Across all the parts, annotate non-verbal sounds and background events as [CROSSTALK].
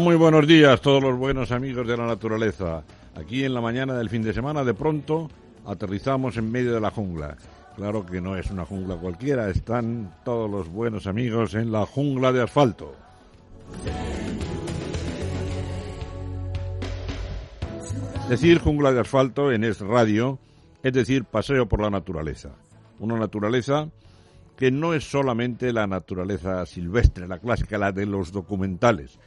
Muy buenos días todos los buenos amigos de la naturaleza. Aquí en la mañana del fin de semana de pronto aterrizamos en medio de la jungla. Claro que no es una jungla cualquiera, están todos los buenos amigos en la jungla de asfalto. Decir jungla de asfalto en Es Radio es decir paseo por la naturaleza. Una naturaleza que no es solamente la naturaleza silvestre, la clásica, la de los documentales,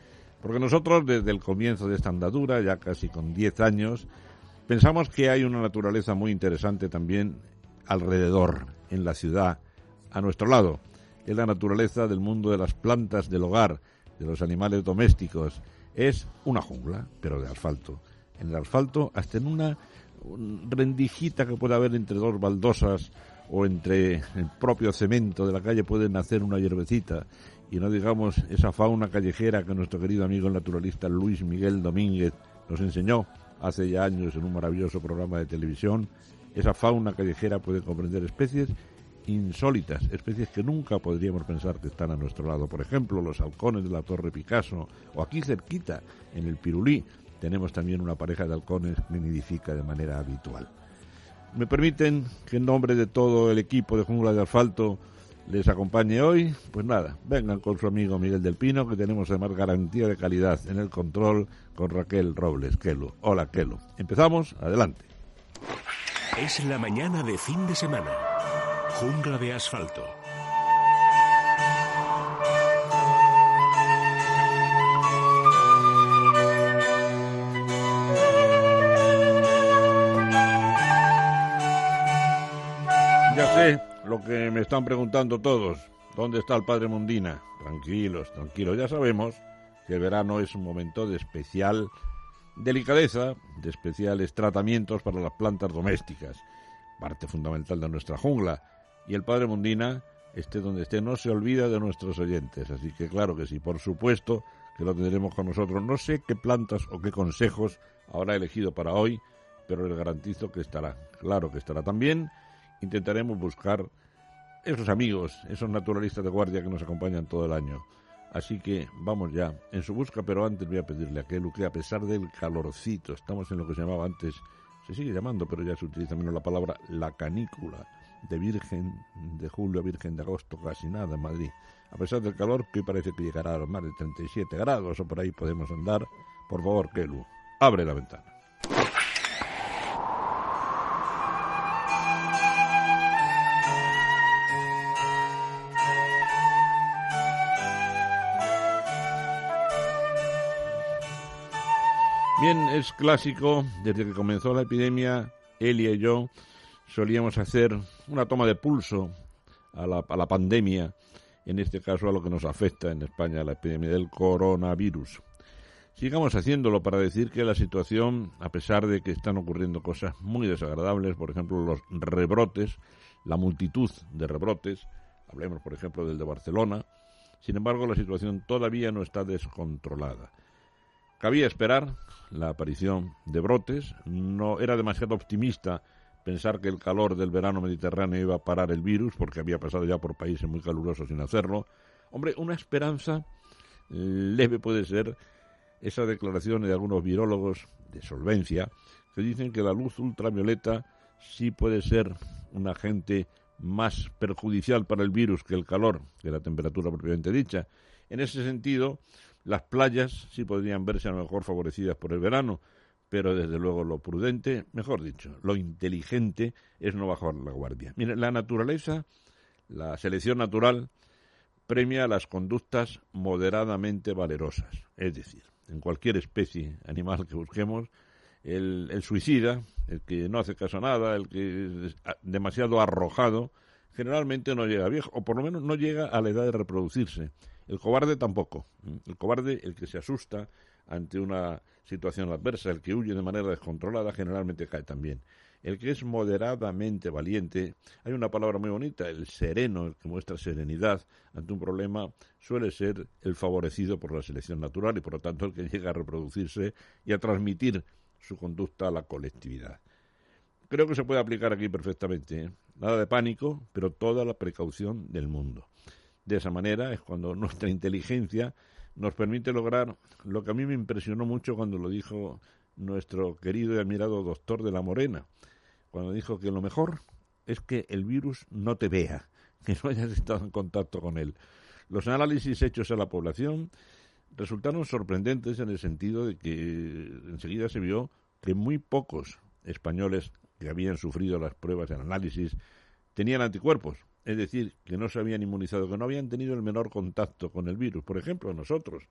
porque nosotros desde el comienzo de esta andadura, ya casi con 10 años, pensamos que hay una naturaleza muy interesante también alrededor, en la ciudad, a nuestro lado. Es la naturaleza del mundo de las plantas del hogar, de los animales domésticos. Es una jungla, pero de asfalto. En el asfalto, hasta en una rendijita que puede haber entre dos baldosas o entre el propio cemento de la calle puede nacer una hierbecita y no digamos esa fauna callejera que nuestro querido amigo naturalista Luis Miguel Domínguez nos enseñó hace ya años en un maravilloso programa de televisión. Esa fauna callejera puede comprender especies insólitas, especies que nunca podríamos pensar que están a nuestro lado. Por ejemplo, los halcones de la Torre Picasso o aquí cerquita, en el Pirulí, tenemos también una pareja de halcones que nidifica de manera habitual. Me permiten que en nombre de todo el equipo de Jungla de Asfalto les acompañe hoy, pues nada, vengan con su amigo Miguel del Pino, que tenemos además garantía de calidad en el control con Raquel Robles, Kelo. Hola, Kelo. Empezamos, adelante. Es la mañana de fin de semana. Jungla de asfalto. Ya sé lo que me están preguntando todos. ¿Dónde está el padre Mundina? Tranquilos, tranquilos. Ya sabemos que el verano es un momento de especial delicadeza, de especiales tratamientos para las plantas domésticas, parte fundamental de nuestra jungla. Y el padre Mundina, esté donde esté, no se olvida de nuestros oyentes. Así que claro que sí, por supuesto que lo tendremos con nosotros. No sé qué plantas o qué consejos habrá elegido para hoy, pero les garantizo que estará. Claro que estará también intentaremos buscar esos amigos, esos naturalistas de guardia que nos acompañan todo el año. Así que vamos ya en su busca, pero antes voy a pedirle a Kelu que a pesar del calorcito, estamos en lo que se llamaba antes, se sigue llamando, pero ya se utiliza menos la palabra la canícula, de Virgen de julio a Virgen de agosto, casi nada en Madrid. A pesar del calor, que parece que llegará a más de 37 grados o por ahí podemos andar, por favor, Kelu, abre la ventana. Bien, es clásico, desde que comenzó la epidemia, Elia y yo solíamos hacer una toma de pulso a la, a la pandemia, en este caso a lo que nos afecta en España, la epidemia del coronavirus. Sigamos haciéndolo para decir que la situación, a pesar de que están ocurriendo cosas muy desagradables, por ejemplo los rebrotes, la multitud de rebrotes, hablemos por ejemplo del de Barcelona, sin embargo la situación todavía no está descontrolada. Cabía esperar la aparición de brotes, no era demasiado optimista pensar que el calor del verano mediterráneo iba a parar el virus, porque había pasado ya por países muy calurosos sin hacerlo. Hombre, una esperanza leve puede ser esa declaración de algunos virólogos de solvencia que dicen que la luz ultravioleta sí puede ser un agente más perjudicial para el virus que el calor, que la temperatura propiamente dicha. En ese sentido, las playas sí podrían verse a lo mejor favorecidas por el verano, pero desde luego lo prudente, mejor dicho, lo inteligente es no bajar la guardia. Mire, la naturaleza, la selección natural, premia las conductas moderadamente valerosas. Es decir, en cualquier especie animal que busquemos, el, el suicida, el que no hace caso a nada, el que es demasiado arrojado, generalmente no llega viejo, o por lo menos no llega a la edad de reproducirse. El cobarde tampoco. El cobarde, el que se asusta ante una situación adversa, el que huye de manera descontrolada, generalmente cae también. El que es moderadamente valiente, hay una palabra muy bonita, el sereno, el que muestra serenidad ante un problema, suele ser el favorecido por la selección natural y por lo tanto el que llega a reproducirse y a transmitir su conducta a la colectividad. Creo que se puede aplicar aquí perfectamente. ¿eh? Nada de pánico, pero toda la precaución del mundo. De esa manera es cuando nuestra inteligencia nos permite lograr lo que a mí me impresionó mucho cuando lo dijo nuestro querido y admirado doctor de la Morena, cuando dijo que lo mejor es que el virus no te vea, que no hayas estado en contacto con él. Los análisis hechos a la población resultaron sorprendentes en el sentido de que enseguida se vio que muy pocos españoles que habían sufrido las pruebas de análisis tenían anticuerpos, es decir, que no se habían inmunizado, que no habían tenido el menor contacto con el virus. Por ejemplo, nosotros,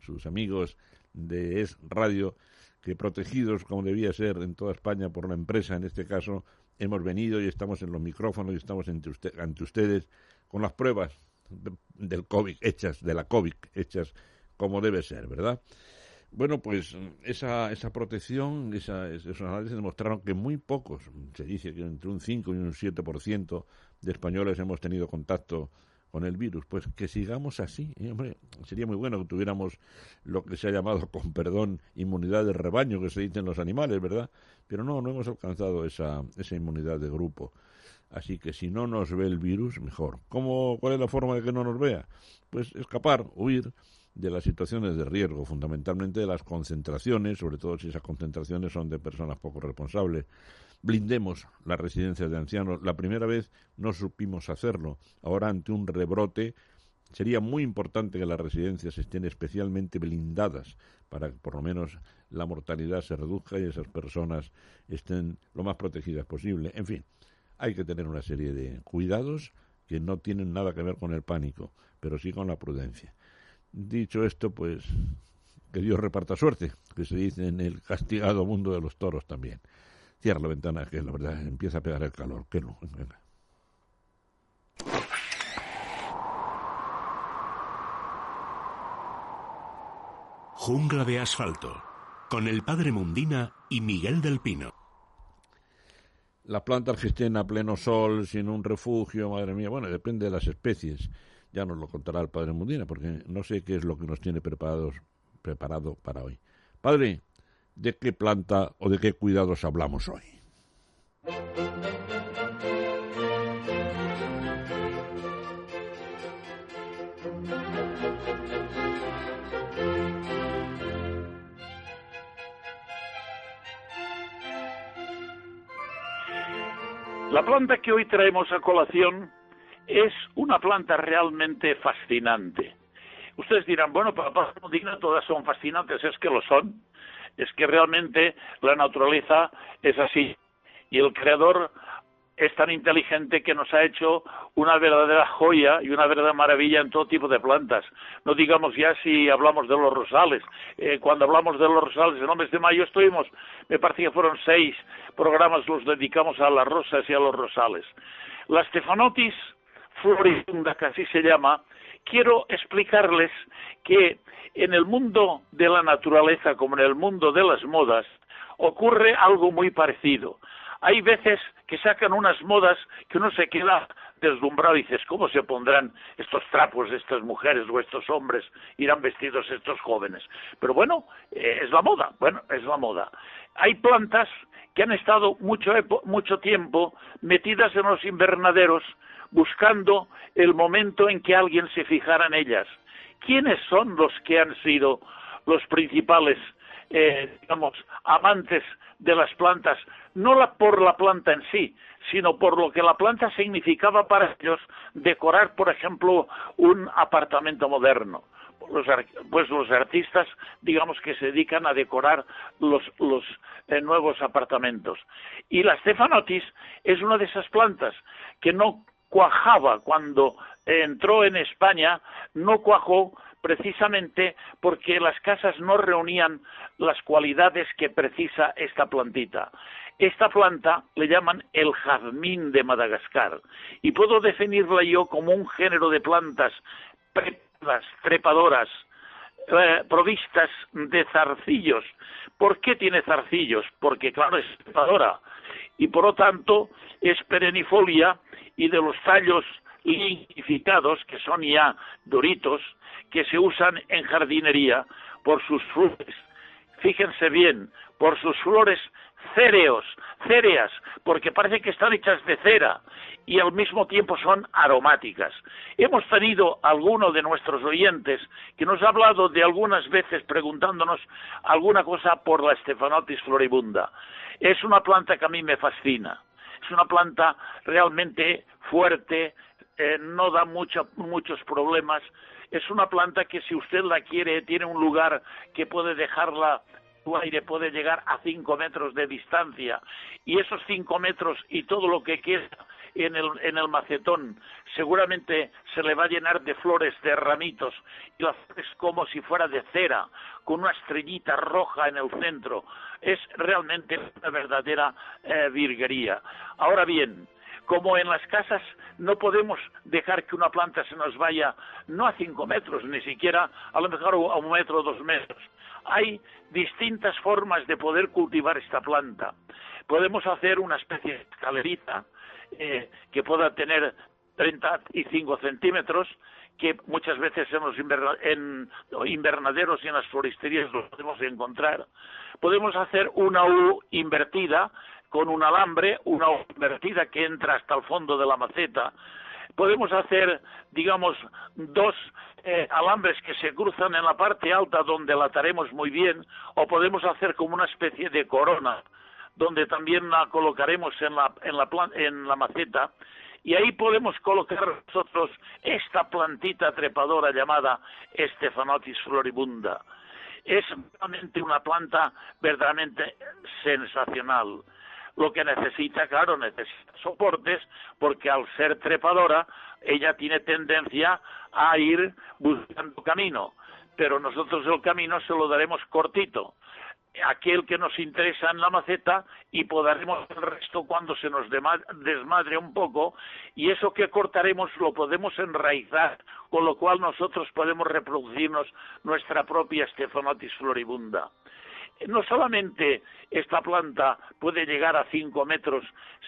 sus amigos de Es Radio, que protegidos como debía ser en toda España por la empresa, en este caso, hemos venido y estamos en los micrófonos y estamos ante, ante ustedes con las pruebas del COVID hechas, de la COVID hechas como debe ser, ¿verdad? Bueno, pues esa, esa protección, esa, esos análisis demostraron que muy pocos, se dice que entre un 5 y un 7% de españoles hemos tenido contacto con el virus. Pues que sigamos así. ¿eh? Hombre, sería muy bueno que tuviéramos lo que se ha llamado, [LAUGHS] con perdón, inmunidad de rebaño, que se dice en los animales, ¿verdad? Pero no, no hemos alcanzado esa, esa inmunidad de grupo. Así que si no nos ve el virus, mejor. ¿Cómo, ¿Cuál es la forma de que no nos vea? Pues escapar, huir de las situaciones de riesgo, fundamentalmente de las concentraciones, sobre todo si esas concentraciones son de personas poco responsables. Blindemos las residencias de ancianos. La primera vez no supimos hacerlo. Ahora, ante un rebrote, sería muy importante que las residencias estén especialmente blindadas para que por lo menos la mortalidad se reduzca y esas personas estén lo más protegidas posible. En fin, hay que tener una serie de cuidados que no tienen nada que ver con el pánico, pero sí con la prudencia. Dicho esto, pues que Dios reparta suerte, que se dice en el castigado mundo de los toros también. Cierra la ventana, que la verdad empieza a pegar el calor. Que no, venga. Jungla de asfalto, con el padre Mundina y Miguel del Pino. Las plantas que estén a pleno sol, sin un refugio, madre mía, bueno, depende de las especies ya nos lo contará el padre Mundina, porque no sé qué es lo que nos tiene preparados, preparado para hoy. Padre, ¿de qué planta o de qué cuidados hablamos hoy? La planta que hoy traemos a colación es una planta realmente fascinante. Ustedes dirán, bueno, para Paz todas son fascinantes, es que lo son. Es que realmente la naturaleza es así. Y el creador es tan inteligente que nos ha hecho una verdadera joya y una verdadera maravilla en todo tipo de plantas. No digamos ya si hablamos de los rosales. Eh, cuando hablamos de los rosales, en el mes de mayo estuvimos, me parece que fueron seis programas los dedicamos a las rosas y a los rosales. La Stefanotis floribunda, que así se llama, quiero explicarles que en el mundo de la naturaleza, como en el mundo de las modas, ocurre algo muy parecido. Hay veces que sacan unas modas que uno se queda deslumbrado y dices, ¿cómo se pondrán estos trapos de estas mujeres o estos hombres? Irán vestidos estos jóvenes. Pero bueno, eh, es la moda, bueno, es la moda. Hay plantas que han estado mucho, mucho tiempo metidas en los invernaderos buscando el momento en que alguien se fijara en ellas. ¿Quiénes son los que han sido los principales, eh, digamos, amantes de las plantas? No la, por la planta en sí, sino por lo que la planta significaba para ellos decorar, por ejemplo, un apartamento moderno. Los, pues los artistas, digamos que se dedican a decorar los, los eh, nuevos apartamentos. Y la Stefanotis es una de esas plantas que no cuajaba cuando entró en España no cuajó precisamente porque las casas no reunían las cualidades que precisa esta plantita. Esta planta le llaman el jazmín de Madagascar y puedo definirla yo como un género de plantas trepadoras, eh, provistas de zarcillos. ¿Por qué tiene zarcillos? Porque, claro, es trepadora y por lo tanto es perennifolia y de los tallos lignificados, que son ya duritos, que se usan en jardinería por sus flores. Fíjense bien, por sus flores céreos, céreas, porque parece que están hechas de cera y al mismo tiempo son aromáticas. Hemos tenido alguno de nuestros oyentes que nos ha hablado de algunas veces preguntándonos alguna cosa por la Stephanotis floribunda. Es una planta que a mí me fascina. Es una planta realmente fuerte, eh, no da muchos problemas. Es una planta que si usted la quiere tiene un lugar que puede dejarla su aire puede llegar a cinco metros de distancia y esos cinco metros y todo lo que queda en el, en el macetón seguramente se le va a llenar de flores, de ramitos y las flores como si fuera de cera con una estrellita roja en el centro. Es realmente una verdadera eh, virguería. Ahora bien, como en las casas no podemos dejar que una planta se nos vaya no a cinco metros, ni siquiera a lo mejor a un metro o dos metros. Hay distintas formas de poder cultivar esta planta. Podemos hacer una especie de escalerita eh, que pueda tener 35 centímetros, que muchas veces en los invernaderos y en las floristerías lo podemos encontrar. Podemos hacer una U invertida con un alambre, una U invertida que entra hasta el fondo de la maceta. Podemos hacer, digamos, dos eh, alambres que se cruzan en la parte alta donde la ataremos muy bien, o podemos hacer como una especie de corona donde también la colocaremos en la, en la, en la maceta y ahí podemos colocar nosotros esta plantita trepadora llamada Stephanotis floribunda. Es realmente una planta verdaderamente sensacional. Lo que necesita, claro, necesita soportes, porque al ser trepadora, ella tiene tendencia a ir buscando camino. Pero nosotros el camino se lo daremos cortito aquel que nos interesa en la maceta y podaremos el resto cuando se nos desmadre un poco y eso que cortaremos lo podemos enraizar, con lo cual nosotros podemos reproducirnos nuestra propia Stephanotis floribunda. No solamente esta planta puede llegar a cinco metros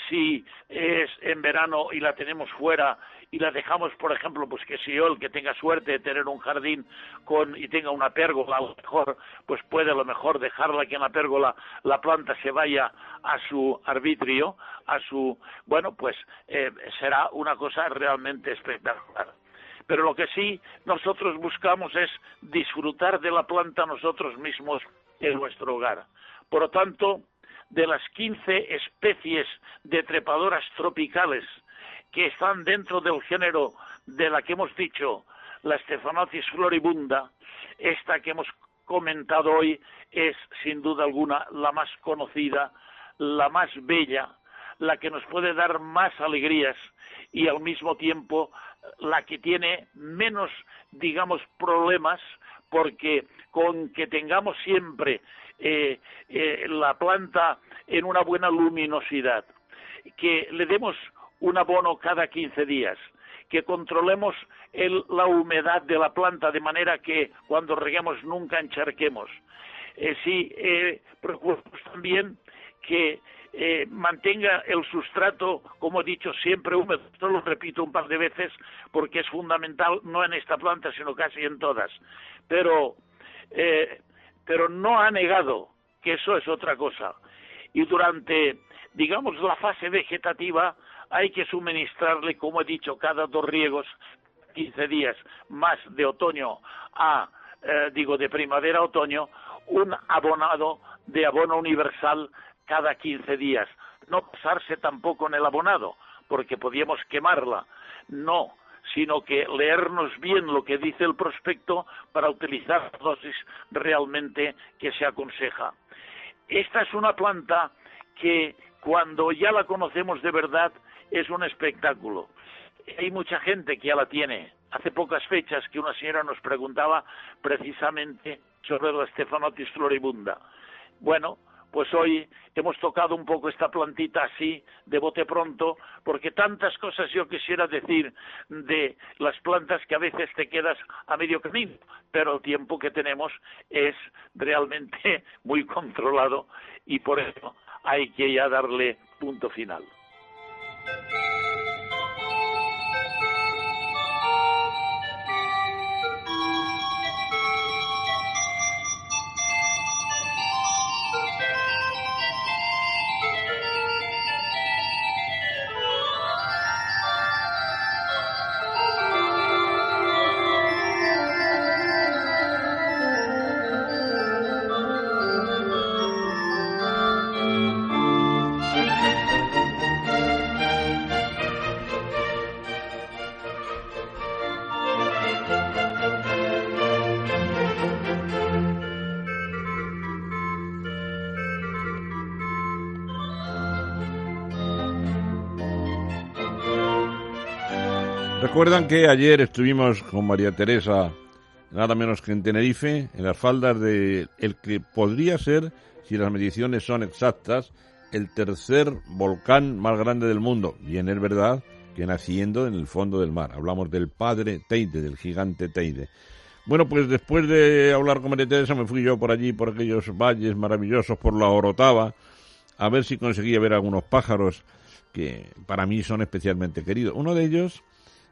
si es en verano y la tenemos fuera y la dejamos, por ejemplo, pues que si yo, el que tenga suerte de tener un jardín con y tenga una pérgola, a lo mejor, pues puede a lo mejor dejarla que en la pérgola la planta se vaya a su arbitrio, a su, bueno, pues eh, será una cosa realmente espectacular. Pero lo que sí nosotros buscamos es disfrutar de la planta nosotros mismos en nuestro hogar. Por lo tanto, de las 15 especies de trepadoras tropicales que están dentro del género de la que hemos dicho, la Stephanotis floribunda, esta que hemos comentado hoy es sin duda alguna la más conocida, la más bella, la que nos puede dar más alegrías y al mismo tiempo la que tiene menos, digamos, problemas porque con que tengamos siempre eh, eh, la planta en una buena luminosidad, que le demos un abono cada 15 días, que controlemos la humedad de la planta de manera que cuando reguemos nunca encharquemos. Eh, sí, eh, procuramos también que eh, mantenga el sustrato, como he dicho, siempre húmedo. Esto lo repito un par de veces porque es fundamental, no en esta planta, sino casi en todas. Pero, eh, pero no ha negado que eso es otra cosa. Y durante, digamos, la fase vegetativa, hay que suministrarle, como he dicho, cada dos riegos, 15 días más de otoño a, eh, digo, de primavera a otoño, un abonado de abono universal cada 15 días. No pasarse tampoco en el abonado, porque podíamos quemarla. No, sino que leernos bien lo que dice el prospecto para utilizar la dosis realmente que se aconseja. Esta es una planta que cuando ya la conocemos de verdad es un espectáculo. hay mucha gente que ya la tiene. Hace pocas fechas que una señora nos preguntaba precisamente sobre Stefanotis floribunda. Bueno, pues hoy hemos tocado un poco esta plantita así, de bote pronto, porque tantas cosas yo quisiera decir de las plantas que a veces te quedas a medio camino, pero el tiempo que tenemos es realmente [LAUGHS] muy controlado y por eso hay que ya darle punto final. Recuerdan que ayer estuvimos con María Teresa, nada menos que en Tenerife, en las faldas de el que podría ser, si las mediciones son exactas, el tercer volcán más grande del mundo. Bien es verdad que naciendo en el fondo del mar. Hablamos del padre Teide, del gigante Teide. Bueno, pues después de hablar con María Teresa me fui yo por allí, por aquellos valles maravillosos, por la Orotava, a ver si conseguía ver algunos pájaros que para mí son especialmente queridos. Uno de ellos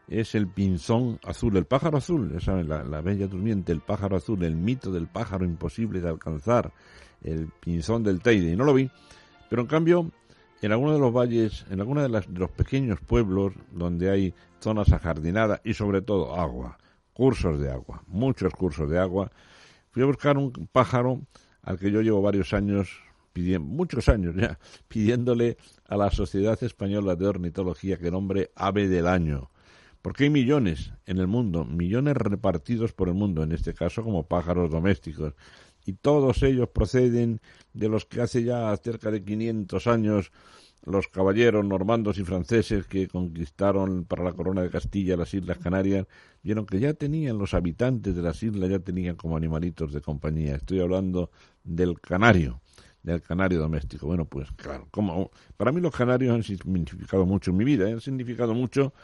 es el pinzón azul, el pájaro azul, saben, la, bella durmiente, el pájaro azul, el mito del pájaro imposible de alcanzar, el pinzón del Teide, y no lo vi, pero en cambio, en algunos de los valles, en algunos de, de los pequeños pueblos donde hay zonas ajardinadas y sobre todo agua, cursos de agua, muchos cursos de agua, fui a buscar un pájaro al que yo llevo varios años pidiendo, muchos años ya, [LAUGHS] pidiéndole a la Sociedad Española de Ornitología que nombre ave del año porque hay millones en el mundo, millones repartidos por el mundo, en este caso como pájaros domésticos, y todos ellos proceden de los que hace ya cerca de 500 años los caballeros normandos y franceses que conquistaron para la corona de Castilla las Islas Canarias, vieron que ya tenían los habitantes de las islas, ya tenían como animalitos de compañía. Estoy hablando del canario, del canario doméstico. Bueno, pues claro, como para mí los canarios han significado mucho en mi vida, han significado mucho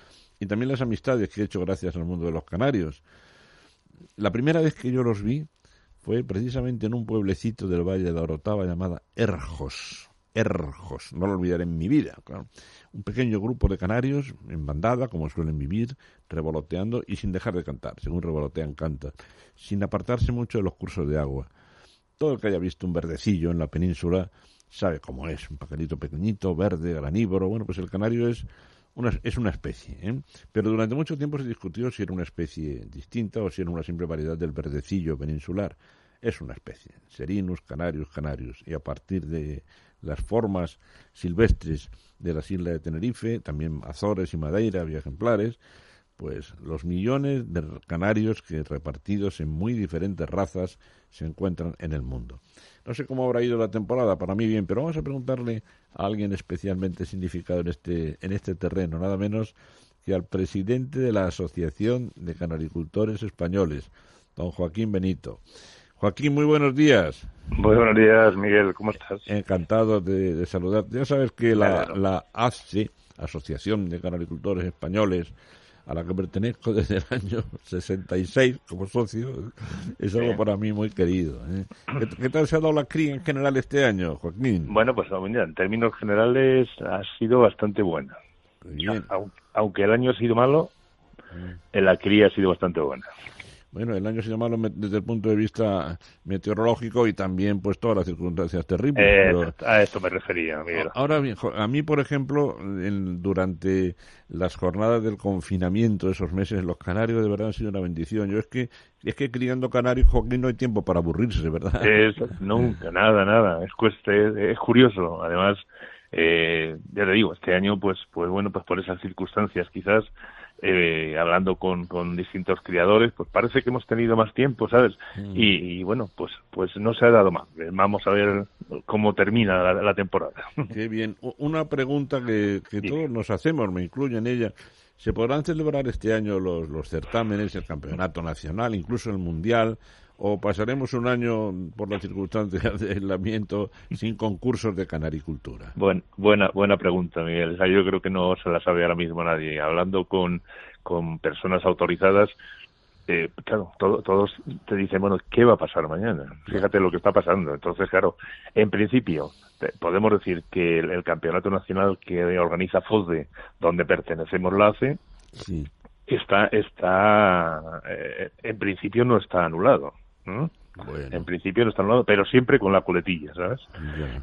y también las amistades que he hecho gracias al mundo de los canarios. La primera vez que yo los vi fue precisamente en un pueblecito del Valle de Orotava llamada Erjos. Erjos, no lo olvidaré en mi vida. Un pequeño grupo de canarios en bandada, como suelen vivir, revoloteando y sin dejar de cantar, según revolotean cantan, sin apartarse mucho de los cursos de agua. Todo el que haya visto un verdecillo en la península sabe cómo es, un pajarito pequeñito, verde, granívoro. Bueno, pues el canario es es una especie, ¿eh? pero durante mucho tiempo se discutió si era una especie distinta o si era una simple variedad del verdecillo peninsular. Es una especie, Serinus canarius canarius, y a partir de las formas silvestres de las islas de Tenerife, también Azores y Madeira había ejemplares, pues los millones de canarios que repartidos en muy diferentes razas se encuentran en el mundo. No sé cómo habrá ido la temporada, para mí bien, pero vamos a preguntarle a alguien especialmente significado en este, en este terreno, nada menos que al presidente de la Asociación de Canaricultores Españoles, don Joaquín Benito. Joaquín, muy buenos días. Muy buenos días, Miguel, ¿cómo estás? Encantado de, de saludarte. Ya sabes que la, la ASCE, Asociación de Canaricultores Españoles, a la que pertenezco desde el año 66 como socio, es algo para mí muy querido. ¿eh? ¿Qué, tal se ha dado la cría en general este año, Joaquín? Bueno, pues en términos generales ha sido bastante buena. Aunque el año ha sido malo, mm. la cría ha sido bastante buena. Bueno, el año ha sido malo desde el punto de vista meteorológico y también pues todas las circunstancias terribles. Eh, a esto me refería, Miguel. Ahora bien, a mí, por ejemplo, durante las jornadas del confinamiento, esos meses en los canarios, de verdad han sido una bendición. Yo es que es que criando canarios, Joaquín, no hay tiempo para aburrirse, ¿verdad? Es, nunca, nada, nada. Es, es, curioso. Además, eh, ya te digo, este año, pues, pues bueno, pues por esas circunstancias quizás eh, hablando con, con, distintos criadores, pues parece que hemos tenido más tiempo, ¿sabes? Mm. Y, bueno, pues pues no se ha dado más. Vamos a ver cómo termina la, temporada. [LAUGHS] Qué bien. Una pregunta que, que todos nos hacemos, me incluyo en ella. ¿Se podrán celebrar este año los, los certámenes, el campeonato nacional, incluso el mundial? ¿O pasaremos un año, por las circunstancias de aislamiento, sin concursos de canaricultura? Buen, buena, buena pregunta, Miguel. yo creo que no se la sabe ahora mismo nadie. Hablando con, con personas autorizadas, eh, claro, todos te dicen, bueno, ¿qué va a pasar mañana? Fíjate lo que está pasando. Entonces, claro, en principio, podemos decir que el, campeonato nacional que organiza FOSDE, donde pertenecemos la ACE, está, está eh, en principio no está anulado. En principio no está anulado, pero siempre con la coletilla, ¿sabes?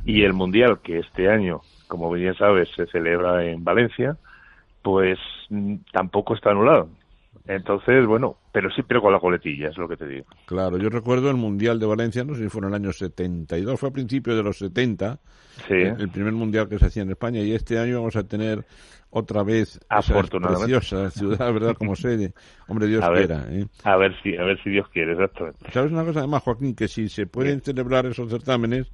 Y el Mundial, que este año, como bien sabes, se celebra en Valencia, pues mm, tampoco está anulado. Entonces, bueno, pero sí, pero con la coletilla, es lo que te digo. Claro, yo recuerdo el Mundial de Valencia, no sé si fue en el año 72, fue a principios de los 70, sí. el primer Mundial que se hacía en España, y este año vamos a tener otra vez esa preciosa [LAUGHS] ciudad, ¿verdad? Como sede. Hombre, Dios quiera. ¿eh? A ver si, a ver si Dios quiere, exactamente. ¿Sabes una cosa además, Joaquín? Que si se pueden celebrar esos certámenes,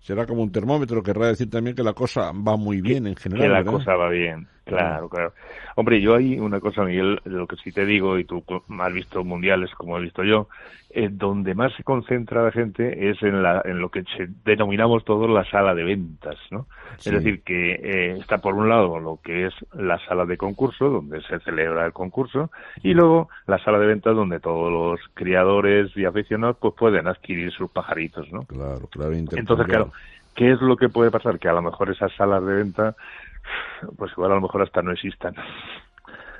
será como un termómetro, querrá decir también que la cosa va muy bien en general. Que la cosa va bien, claro, claro. Hombre, yo hay una cosa, Miguel, lo que sí te digo, y tú has visto mundiales como he visto yo, eh, donde más se concentra la gente es en, la, en lo que denominamos todos la sala de ventas, ¿no? Es decir, que eh, está por un lado lo que es la sala de concurso, donde se celebra el concurso, y luego la sala de ventas donde todos los criadores y aficionados pues pueden adquirir sus pajaritos, ¿no? Claro, claro. Entonces, claro, ¿qué es lo que puede pasar? Que a lo mejor esas salas de venta, pues igual a lo mejor hasta no existan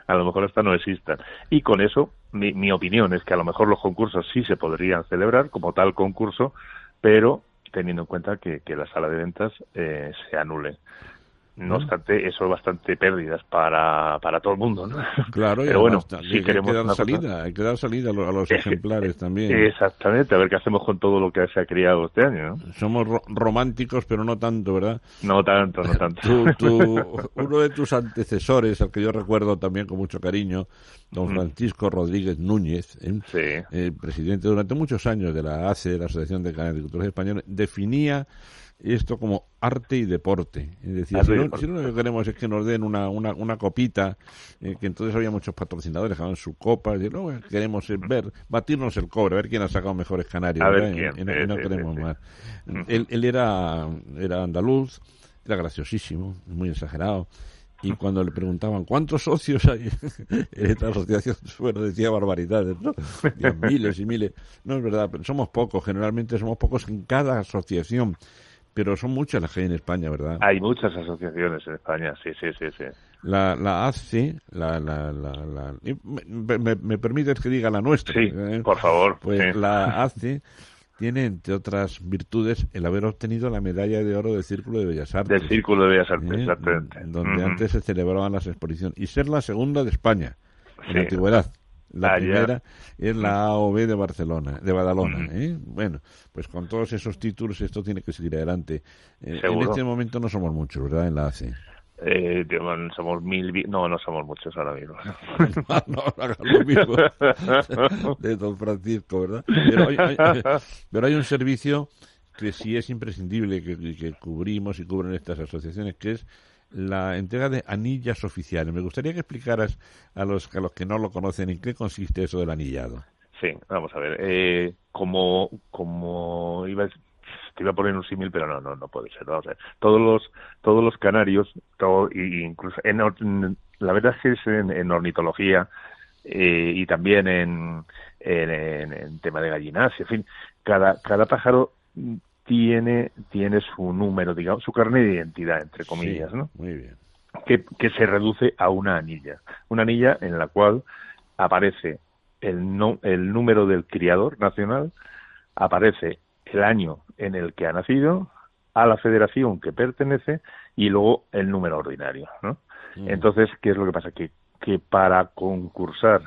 a lo mejor hasta no existan. Y con eso, mi, mi opinión es que a lo mejor los concursos sí se podrían celebrar como tal concurso, pero teniendo en cuenta que, la sala de ventas eh, se anule. No obstante, eso es bastante pérdidas para, para todo el mundo, ¿no? [LAUGHS] Claro, Pero bueno, queremos hay que dar salida, hay que dar salida a los, [LAUGHS] ejemplares también. Exactamente, a ver qué hacemos con todo lo que se ha criado este año, ¿no? Somos románticos, pero no tanto, ¿verdad? No tanto, no tanto. [LAUGHS] uno de tus antecesores, al que yo recuerdo también con mucho cariño, don Francisco Rodríguez Núñez, ¿eh? Eh, presidente durante muchos años de la ACE, de la Asociación de Agricultores Españoles, definía esto como arte y deporte. Es decir, si, lo que queremos es que nos den una, una, una copita, eh, que entonces había muchos patrocinadores que su copa, y que queremos ver, batirnos el cobre, a ver quién ha sacado mejores canarios. y, no, queremos más. Él, él era, era andaluz, era graciosísimo, muy exagerado. Y cuando le preguntaban cuántos socios hay [LAUGHS] en esta asociación, bueno, decía barbaridades, ¿no? miles y miles. No es verdad, pero somos pocos, generalmente somos pocos en cada asociación pero son muchas las que hay en España, ¿verdad? Hay muchas asociaciones en España, sí, sí, sí. sí. La, la ACE, la, la, la, me, me, permites que diga la nuestra. Sí, ¿eh? por favor. Pues la ACE tiene, entre otras virtudes, el haber obtenido la medalla de oro del Círculo de Bellas Artes. Del Círculo de Bellas Artes, ¿eh? exactamente. Donde antes se celebraban las exposiciones. Y ser la segunda de España, en antigüedad. La primera es la AOB de Barcelona, de Badalona. ¿eh? Bueno, pues con todos esos títulos esto tiene que seguir adelante. Eh, en este momento no somos muchos, ¿verdad? En la ACE. Eh, somos mil, no, no somos muchos ahora mismo. [LAUGHS] no, lo mismo [LAUGHS] de Don Francisco, ¿verdad? [LAUGHS] Pero hay, un servicio que sí es imprescindible que, que cubrimos y cubren estas asociaciones, que es la entrega de anillas oficiales. Me gustaría que explicaras a los, a los que no lo conocen en qué consiste eso del anillado. Sí, vamos a ver. Eh, como, como iba, te iba a poner un símil, pero no, no, no puede ser. Vamos a. Todos los, todos los canarios, todo, incluso en, la verdad es que es en, ornitología eh, y también en, en, tema de gallinas, en fin, cada, cada pájaro tiene, tiene su número, digamos, su carne de identidad, entre comillas, ¿no? Muy bien. Que, que se reduce a una anilla. Una anilla en la cual aparece el, no, el número del criador nacional, aparece el año en el que ha nacido, a la federación que pertenece y luego el número ordinario, ¿no? Mm. Entonces, ¿qué es lo que pasa? Que, que para concursar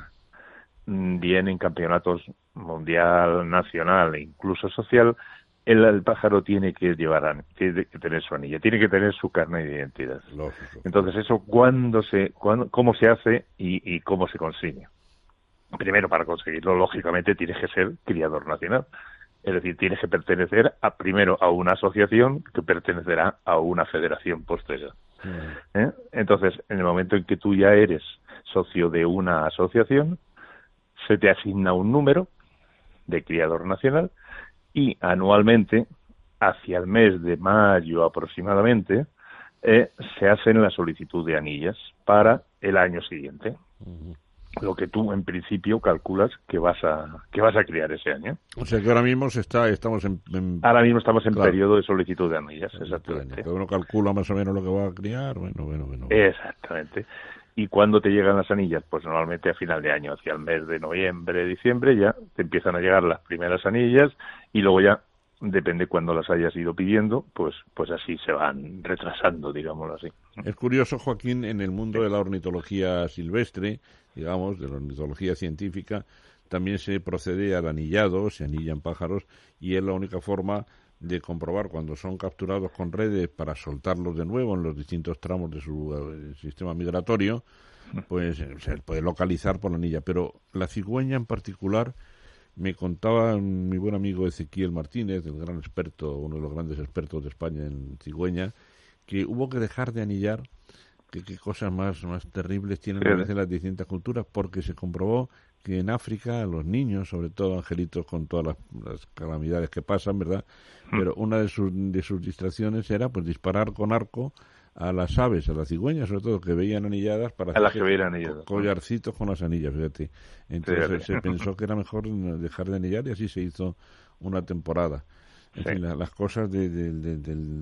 mm, bien en campeonatos mundial, nacional e incluso social, el, pájaro tiene que llevar, tiene que tener su anilla, tiene que tener su carne de identidad. Entonces, eso, ¿cuándo se, cuándo, ¿cómo se hace y, cómo se consigue? Primero, para conseguirlo, lógicamente, tienes que ser criador nacional. Es decir, tienes que pertenecer a, primero a una asociación que pertenecerá a una federación posterior. ¿eh? Entonces, en el momento en que tú ya eres socio de una asociación, se te asigna un número de criador nacional y anualmente, hacia el mes de mayo aproximadamente, eh, se hacen la solicitud de anillas para el año siguiente. Lo que tú en principio calculas que vas a que vas a criar ese año. O sea que ahora mismo se está, estamos en, ahora mismo estamos en periodo de solicitud de anillas, exactamente. Cada uno calcula más o menos lo que va a criar, bueno, bueno, bueno. Exactamente. ¿Y cuándo te llegan las anillas? Pues normalmente a final de año, hacia el mes de noviembre, diciembre, ya te empiezan a llegar las primeras anillas y luego ya depende cuando las hayas ido pidiendo, pues, pues así se van retrasando, digámoslo así. Es curioso, Joaquín, en el mundo de la ornitología silvestre, digamos, de la ornitología científica, también se procede al anillado, se anillan pájaros, y es la única forma de comprobar cuando son capturados con redes para soltarlos de nuevo en los distintos tramos de su eh, sistema migratorio, pues eh, se puede localizar por la anilla. Pero la cigüeña en particular me contaba mi buen amigo Ezequiel Martínez, el gran experto, uno de los grandes expertos de España en cigüeña, que hubo que dejar de anillar, que qué cosas más, más terribles tienen las distintas culturas, porque se comprobó que en África los niños, sobre todo angelitos con todas las, calamidades que pasan, ¿verdad? Hmm. Pero una de sus, de sus distracciones era pues disparar con arco a las aves, a las cigüeñas, sobre todo, que veían anilladas para hacer collarcitos con las anillas, fíjate. Entonces se pensó que era mejor dejar de anillar y así se hizo una temporada. En fin, las cosas de,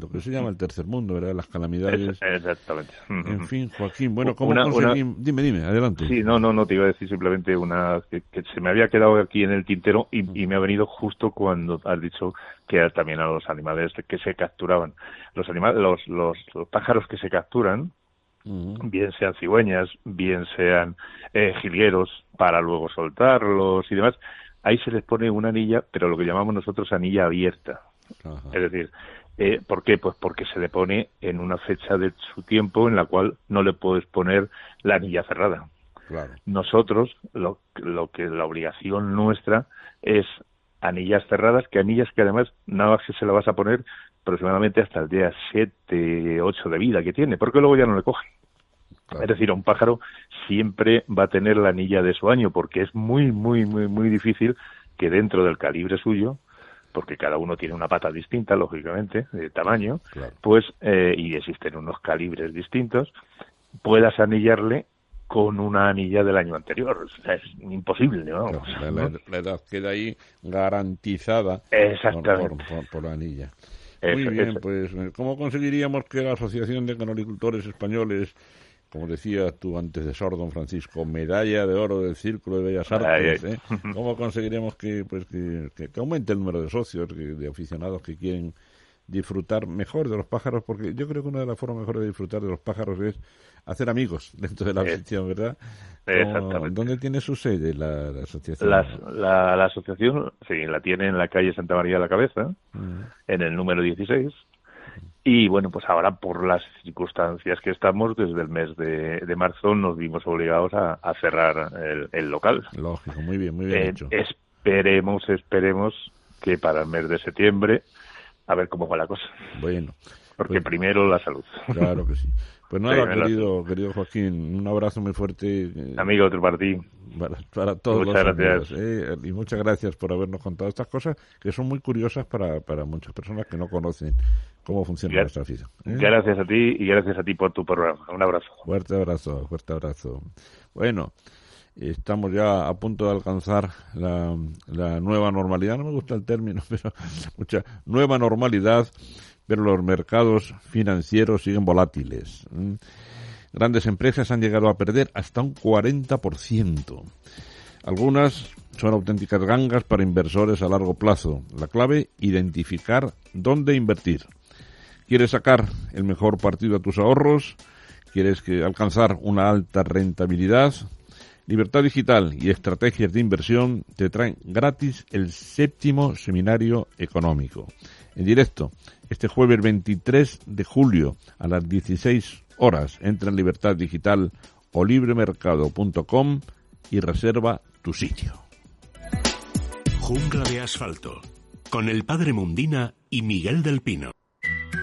lo que se llama el tercer mundo, ¿verdad? Las calamidades. exactamente. En fin, Joaquín, bueno, ¿cómo conseguimos? Dime, dime, adelante. Sí, no, no, no, te iba a decir simplemente una que, se me había quedado aquí en el tintero y, me ha venido justo cuando has dicho que también a los animales que se capturaban. Los, animales, los, los, pájaros que se capturan, bien sean cigüeñas, bien sean eh, jilgueros, para luego soltarlos y demás, ahí se les pone una anilla, pero lo que llamamos nosotros anilla abierta. Es decir, eh, ¿por qué? Pues porque se le pone en una fecha de su tiempo en la cual no le puedes poner la anilla cerrada. Nosotros, lo, lo que la obligación nuestra es anillas cerradas, que anillas que además nada más que se la vas a poner aproximadamente hasta el día 7, 8 de vida que tiene, porque luego ya no le coge. Es decir, un pájaro siempre va a tener la anilla de su año, porque es muy, muy, muy, muy difícil que dentro del calibre suyo, porque cada uno tiene una pata distinta, lógicamente, de tamaño, pues, eh, y existen unos calibres distintos, puedas anillarle con una anilla del año anterior. O sea, es imposible, vamos. la, edad queda ahí garantizada Por, la anilla. Muy bien, pues, ¿cómo conseguiríamos que la Asociación de Canolicultores Españoles como decía tú antes de Sordon Francisco, medalla de oro del Círculo de Bellas Artes. ¿eh? [LAUGHS] ¿Cómo conseguiremos que, pues, que, aumente el número de socios, de aficionados que quieren disfrutar mejor de los pájaros? Porque yo creo que una de las formas mejores de disfrutar de los pájaros es hacer amigos [LAUGHS] dentro de la asociación, ¿verdad? Exactamente. ¿Dónde tiene su sede la, asociación? La, asociación, sí, la tiene en la calle Santa María de la Cabeza, en el número 16 y bueno, pues ahora por las circunstancias que estamos, desde el mes de, marzo nos vimos obligados a, cerrar el, local. Lógico, muy bien, muy bien eh, hecho. Esperemos, esperemos que para el mes de septiembre, a ver cómo va la cosa. Bueno. Porque pues primero la salud. Claro que sí. Pues [LAUGHS] nada, querido, querido Joaquín, un abrazo muy fuerte. Eh, Amigo otro partido. Para, todos muchas los gracias. eh, y muchas gracias por habernos contado estas cosas que son muy curiosas para, para muchas personas que no conocen cómo funciona nuestra afición. ¿eh? Gracias a ti y gracias a ti por tu programa. Un abrazo. Fuerte abrazo, fuerte abrazo. Bueno, estamos ya a punto de alcanzar la, la nueva normalidad. No me gusta el término, [LAUGHS] pero mucha nueva normalidad pero los mercados financieros siguen volátiles. Grandes empresas han llegado a perder hasta un 40%. Algunas son auténticas gangas para inversores a largo plazo. La clave, identificar dónde invertir. ¿Quieres sacar el mejor partido a tus ahorros? ¿Quieres que alcanzar una alta rentabilidad? Libertad Digital y Estrategias de Inversión te traen gratis el séptimo seminario económico. En directo, este jueves 23 de julio a las 16 horas. Entra en Libertad Digital o libremercado.com y reserva tu sitio. Jungla de asfalto con el padre Mundina y Miguel del Pino.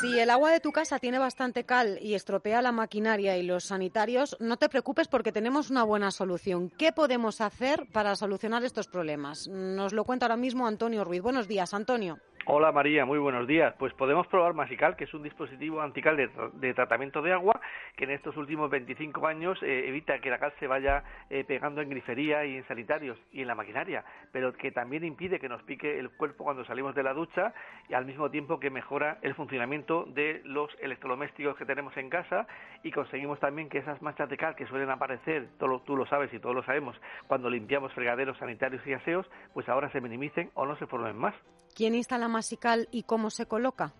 Si el agua de tu casa tiene bastante cal y estropea la maquinaria y los sanitarios, no te preocupes porque tenemos una buena solución. ¿Qué podemos hacer para solucionar estos problemas? Nos lo cuenta ahora mismo Antonio Ruiz. Buenos días, Antonio. Hola María, muy buenos días. Pues podemos probar Masical, que es un dispositivo antical de, tratamiento de agua que en estos últimos 25 años eh, evita que la cal se vaya eh, pegando en grifería y en sanitarios y en la maquinaria, pero que también impide que nos pique el cuerpo cuando salimos de la ducha y al mismo tiempo que mejora el funcionamiento de los electrodomésticos que tenemos en casa y conseguimos también que esas manchas de cal que suelen aparecer, todo, tú lo sabes y todos lo sabemos, cuando limpiamos fregaderos sanitarios y aseos, pues ahora se minimicen o no se formen más. ¿Quién instala Masical y cómo se coloca?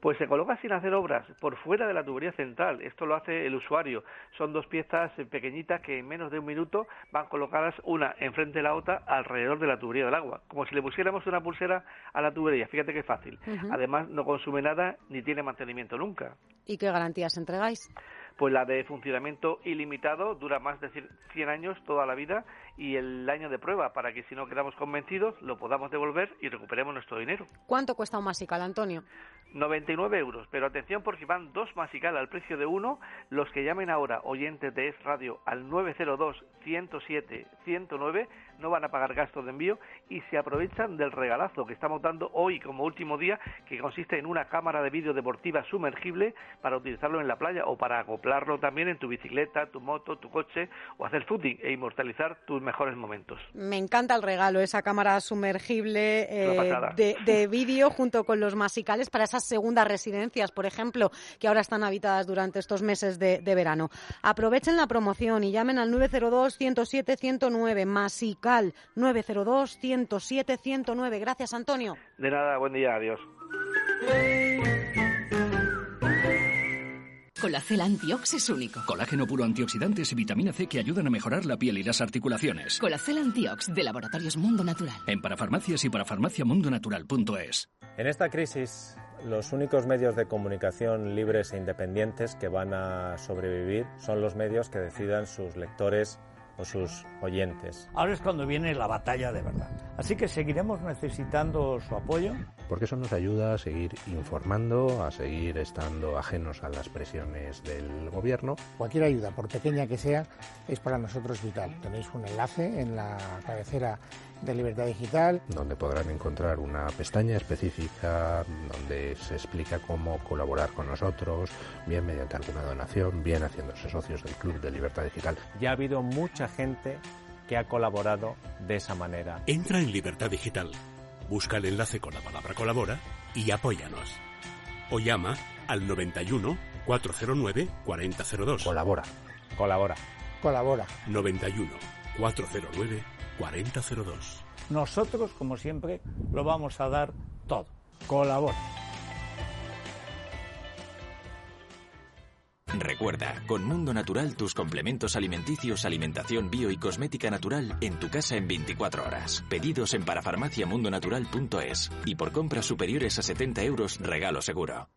Pues se coloca sin hacer obras, por fuera de la tubería central. Esto lo hace el usuario. Son dos piezas pequeñitas que en menos de un minuto van colocadas una enfrente de la otra alrededor de la tubería del agua, como si le pusiéramos una pulsera a la tubería. Fíjate qué fácil. Además, no consume nada ni tiene mantenimiento nunca. ¿Y qué garantías entregáis? Pues la de funcionamiento ilimitado dura más de 100 años, toda la vida, y el año de prueba para que si no quedamos convencidos lo podamos devolver y recuperemos nuestro dinero. ¿Cuánto cuesta un masical, Antonio? 99 euros, pero atención porque van dos masical al precio de uno. Los que llamen ahora oyentes de Es Radio al 902 107 109 no van a pagar gastos de envío y se aprovechan del regalazo que estamos dando hoy como último día, que consiste en una cámara de vídeo deportiva sumergible para utilizarlo en la playa o para acoplarlo también en tu bicicleta, tu moto, tu coche o hacer footing e inmortalizar tus mejores momentos. Me encanta el regalo, esa cámara sumergible eh, de, vídeo junto con los masicales para esas segundas residencias, por ejemplo, que ahora están habitadas durante estos meses de, verano. Aprovechen la promoción y llamen al 902 107 109 masical 902 107 109. Gracias, Antonio. De nada, buen día, adiós. Colacel Antiox es único. Colágeno puro antioxidantes y vitamina C que ayudan a mejorar la piel y las articulaciones. Colacel Antiox de Laboratorios Mundo Natural. En parafarmacias y parafarmaciamundonatural.es. En esta crisis, los únicos medios de comunicación libres e independientes que van a sobrevivir son los medios que decidan sus lectores sus oyentes. Ahora es cuando viene la batalla de verdad. Así que seguiremos necesitando su apoyo. Porque eso nos ayuda a seguir informando, a seguir estando ajenos a las presiones del gobierno. Cualquier ayuda, por pequeña que sea, es para nosotros vital. Tenéis un enlace en la cabecera de Libertad Digital. Donde podrán encontrar una pestaña específica donde se explica cómo colaborar con nosotros, bien mediante alguna donación, bien haciéndose socios del Club de Libertad Digital. Ya ha habido mucha gente que ha colaborado de esa manera. Entra en Libertad Digital, busca el enlace con la palabra colabora y apóyanos. O llama al 91 409 4002. Colabora. Colabora. Colabora. 91 409 4002. Nosotros, como siempre, lo vamos a dar todo. Colabora. Recuerda, con Mundo Natural tus complementos alimenticios, alimentación bio y cosmética natural en tu casa en 24 horas. Pedidos en parafarmaciamundonatural.es y por compras superiores a 70 euros regalo seguro.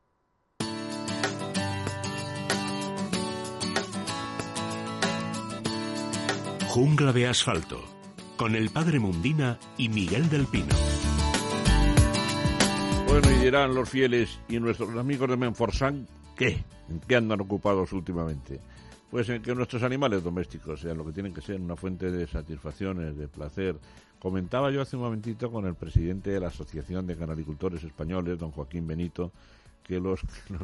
Jungla de asfalto con el padre Mundina y Miguel del Pino. Bueno, y dirán los fieles y nuestros amigos de Menforsan, ¿qué? ¿En qué andan ocupados últimamente? Pues en que nuestros animales domésticos sean lo que tienen que ser, una fuente de satisfacciones, de placer. Comentaba yo hace un momentito con el presidente de la Asociación de Canalicultores Españoles, don Joaquín Benito, que los,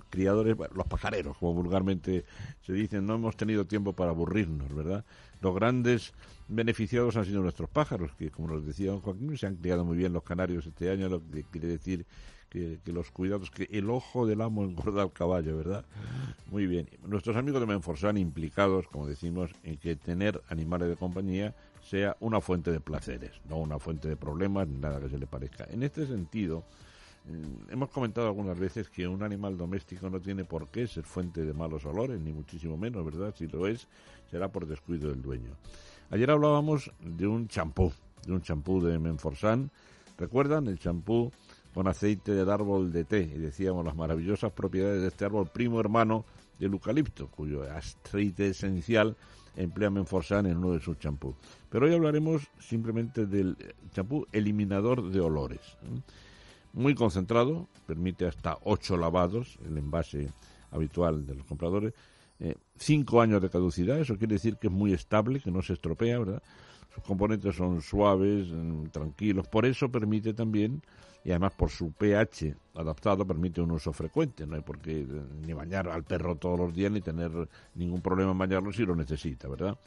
criadores, los pajareros, como vulgarmente se dicen, no hemos tenido tiempo para aburrirnos, ¿verdad? Los grandes beneficiados han sido nuestros pájaros, que como nos decía don Joaquín, se han criado muy bien los canarios este año, lo que quiere decir que, los cuidados, que el ojo del amo engorda al caballo, ¿verdad? Muy bien. Nuestros amigos de Menforsan implicados, como decimos, en que tener animales de compañía sea una fuente de placeres, no una fuente de problemas nada que se le parezca. En este sentido, hemos comentado algunas veces que un animal doméstico no tiene por qué ser fuente de malos olores, ni muchísimo menos, ¿verdad? Si lo es, será por descuido del dueño. Ayer hablábamos de un champú, de un champú de Menforsan. ¿Recuerdan el champú con aceite del árbol de té? Y decíamos las maravillosas propiedades de este árbol primo hermano del eucalipto, cuyo aceite esencial emplea Menforsan en uno de sus champús. Pero hoy hablaremos simplemente del champú eliminador de olores. Muy concentrado, permite hasta ocho lavados, el envase habitual de los compradores. Eh, cinco años de caducidad, eso quiere decir que es muy estable, que no se estropea, ¿verdad? Sus componentes son suaves, mm, tranquilos, por eso permite también, y además por su pH adaptado, permite un uso frecuente. No hay por qué eh, ni bañar al perro todos los días ni tener ningún problema en bañarlo si lo necesita, ¿verdad?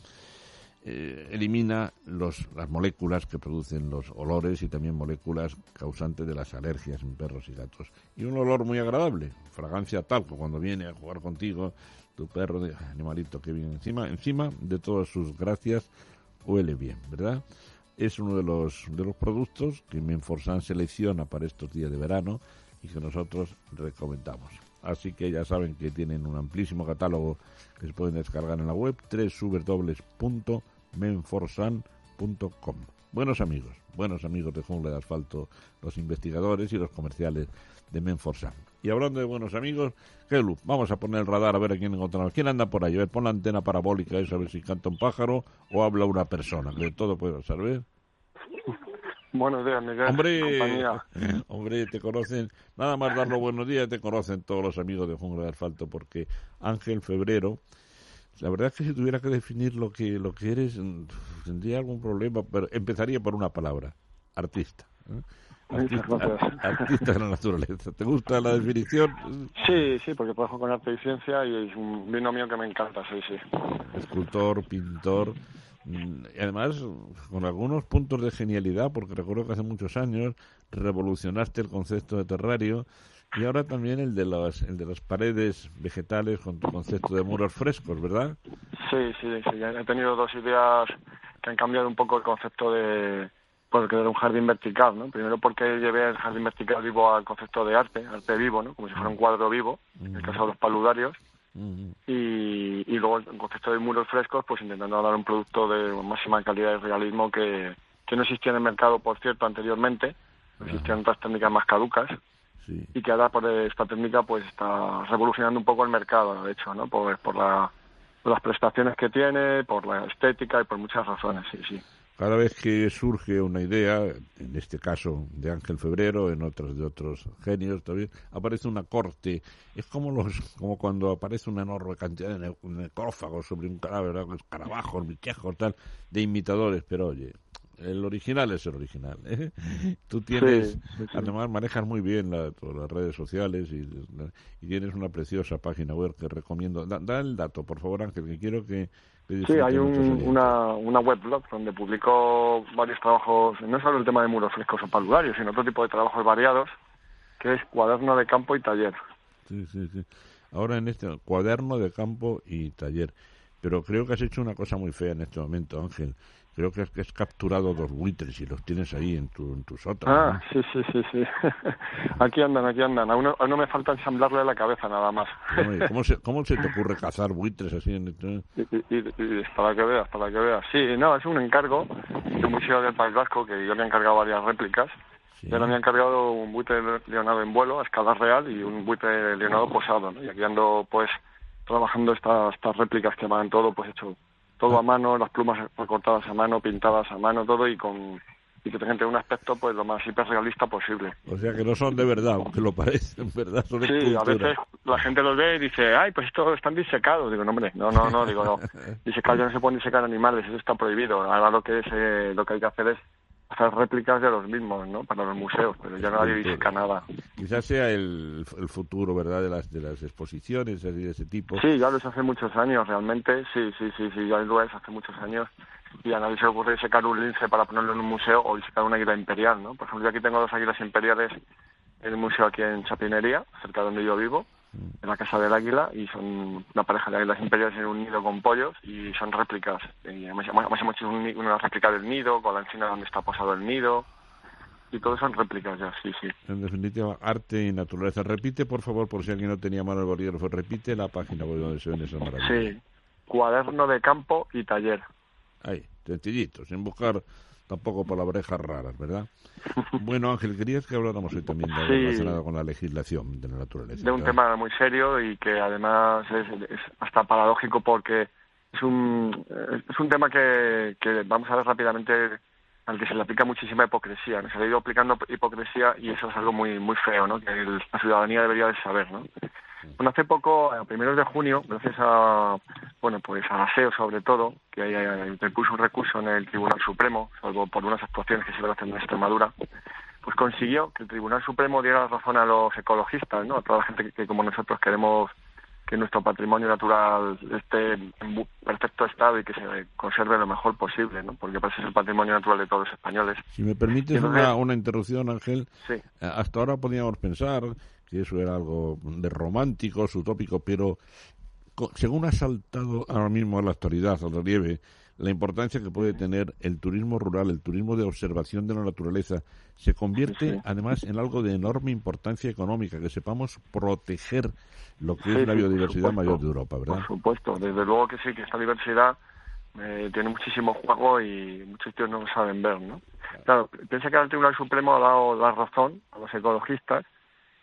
Eh, elimina los, las moléculas que producen los olores y también moléculas causantes de las alergias en perros y gatos. Y un olor muy agradable, fragancia talco, cuando viene a jugar contigo tu perro, de, animalito que viene encima, encima de todas sus gracias, huele bien, ¿verdad? Es uno de los, de los productos que Menforsan selecciona para estos días de verano y que nosotros recomendamos. Así que ya saben que tienen un amplísimo catálogo que se pueden descargar en la web www.menforsan.com. Buenos amigos, buenos amigos de Jungla de Asfalto, los investigadores y los comerciales de Menforsan. Y hablando de buenos amigos, Gelu, vamos a poner el radar a ver a quién encontramos. ¿Quién anda por ahí? A ver, pon la antena parabólica eso, a ver si canta un pájaro o habla una persona, que de todo puede pasar, ¿ves? Buenos días, Miguel. Hombre, [LAUGHS] hombre, te conocen, nada más dar los buenos días, te conocen todos los amigos de Jungla de Asfalto, porque Ángel Febrero, la verdad es que si tuviera que definir lo que, lo que eres, mm, tendría algún problema, pero empezaría por una palabra, artista. ¿eh? [LAUGHS] Artista, de la naturaleza. ¿Te gusta la definición? Sí, sí, porque trabajo con arte y ciencia y es un binomio que me encanta, sí, sí. Escultor, pintor, Mm, y además con algunos puntos de genialidad, porque recuerdo que hace muchos años revolucionaste el concepto de terrario y ahora también el de las, el de las paredes vegetales con tu concepto de muros frescos, ¿verdad? Sí, sí, sí. He tenido dos ideas que han cambiado un poco el concepto de, pues, de un jardín vertical, ¿no? Primero porque llevé el jardín vertical vivo al concepto de arte, arte vivo, ¿no? Como si fuera un cuadro vivo, en el caso de los paludarios y, y luego en concepto de muros frescos, pues intentando dar un producto de máxima calidad y realismo que, que no existía en el mercado, por cierto, anteriormente. Existían otras técnicas más caducas. Y que ahora por esta técnica pues está revolucionando un poco el mercado, de hecho, ¿no? Por, por, la, por las prestaciones que tiene, por la estética y por muchas razones, sí, sí. Cada vez que surge una idea, en este caso de Ángel Febrero, en otros de otros genios también, aparece una corte. Es como los, como cuando aparece una enorme cantidad de necrófagos sobre un cadáver, escarabajos, bichejos, tal, de imitadores. Pero oye, el original es el original. ¿eh? Tú tienes, además manejas muy bien las redes sociales y, tienes una preciosa página web que recomiendo. Da, el dato, por favor, Ángel, que quiero que... sí, hay una, una webblog donde publico varios trabajos, no solo el tema de muros frescos o paludarios, sino otro tipo de trabajos variados, que es cuaderno de campo y taller. Sí, sí, sí. Ahora en este cuaderno de campo y taller. Pero creo que has hecho una cosa muy fea en este momento, Ángel creo que has, capturado dos buitres y los tienes ahí en tu, en tu sótano. Ah, sí, sí, sí, sí. [LAUGHS] aquí andan, aquí andan. A uno, no me falta ensamblarle la cabeza nada más. ¿Cómo se, [LAUGHS] ¿Cómo se te ocurre cazar buitres así? En y, para que veas, para que veas. Sí, no, es un encargo de un museo del País Vasco que yo le he encargado varias réplicas. Yo le había encargado un buitre leonado en vuelo a escala real y un buitre leonado posado, ¿no? Y aquí ando, pues, trabajando estas, estas réplicas que van todo, pues, hecho todo a mano, las plumas recortadas a mano, pintadas a mano, todo y con y que tengan un aspecto pues lo más hiperrealista posible. O sea que no son de verdad, aunque lo parecen, ¿verdad? Son sí, a veces la gente los ve y dice, ay, pues esto están disecados. Digo, no, hombre, no, no, no, digo, no. [LAUGHS] Disecados ya no se pueden disecar animales, eso está prohibido. Ahora lo que es, eh, lo que hay que hacer es hacer réplicas de los mismos, ¿no? Para los museos, pero ya nadie visita nada. Quizás sea el, el, futuro, ¿verdad? De las de las exposiciones de ese tipo. Sí, ya lo es hace muchos años, realmente. Sí, sí, sí, sí, ya lo es hace muchos años. Y a nadie se le ocurre sacar un lince para ponerlo en un museo o sacar una águila imperial, ¿no? Por ejemplo, yo aquí tengo dos águilas imperiales en el museo aquí en Chapinería, cerca de donde yo vivo en la Casa del Águila y son una pareja de águilas imperiales en un nido con pollos y son réplicas. Y hemos, hecho una réplica del nido con la encina donde está posado el nido y todo son réplicas ya, sí, sí. En definitiva, arte y naturaleza. Repite, por favor, por si alguien no tenía mano el bolígrafo, repite la página donde se ven esas maravillas. Sí, cuaderno de campo y taller. Ahí, sencillito, sin buscar tampoco palabrejas raras, ¿verdad? [LAUGHS] Bueno, Ángel, querías que habláramos hoy también de algo relacionado con la legislación de la naturaleza. De un tema muy serio y que además es, hasta paradójico porque es un, es un tema que, que vamos a ver rápidamente al que se le aplica muchísima hipocresía. Se le ha ido aplicando hipocresía y eso es algo muy muy feo, ¿no? Que la ciudadanía debería de saber, ¿no? Bueno, hace poco, a primeros de junio, gracias a, bueno, pues a ASEO sobre todo, que interpuso un recurso en el Tribunal Supremo, salvo por unas actuaciones que se hacen en Extremadura, pues consiguió que el Tribunal Supremo diera razón a los ecologistas, ¿no? A toda la gente que, como nosotros queremos que nuestro patrimonio natural esté en perfecto estado y que se conserve lo mejor posible, ¿no? Porque parece ser el patrimonio natural de todos los españoles. Si me permites una, una interrupción, Ángel, sí. hasta ahora podíamos pensar que eso era algo de romántico, utópico, pero según ha saltado ahora mismo a la actualidad, al relieve, la importancia que puede tener el turismo rural, el turismo de observación de la naturaleza, se convierte además en algo de enorme importancia económica, que sepamos proteger lo que es la biodiversidad mayor de Europa, ¿verdad? Por supuesto, desde luego que sí, que esta diversidad eh, tiene muchísimo juego y muchos tíos no lo saben ver, ¿no? Claro, piensa que el Tribunal Supremo ha dado la razón a los ecologistas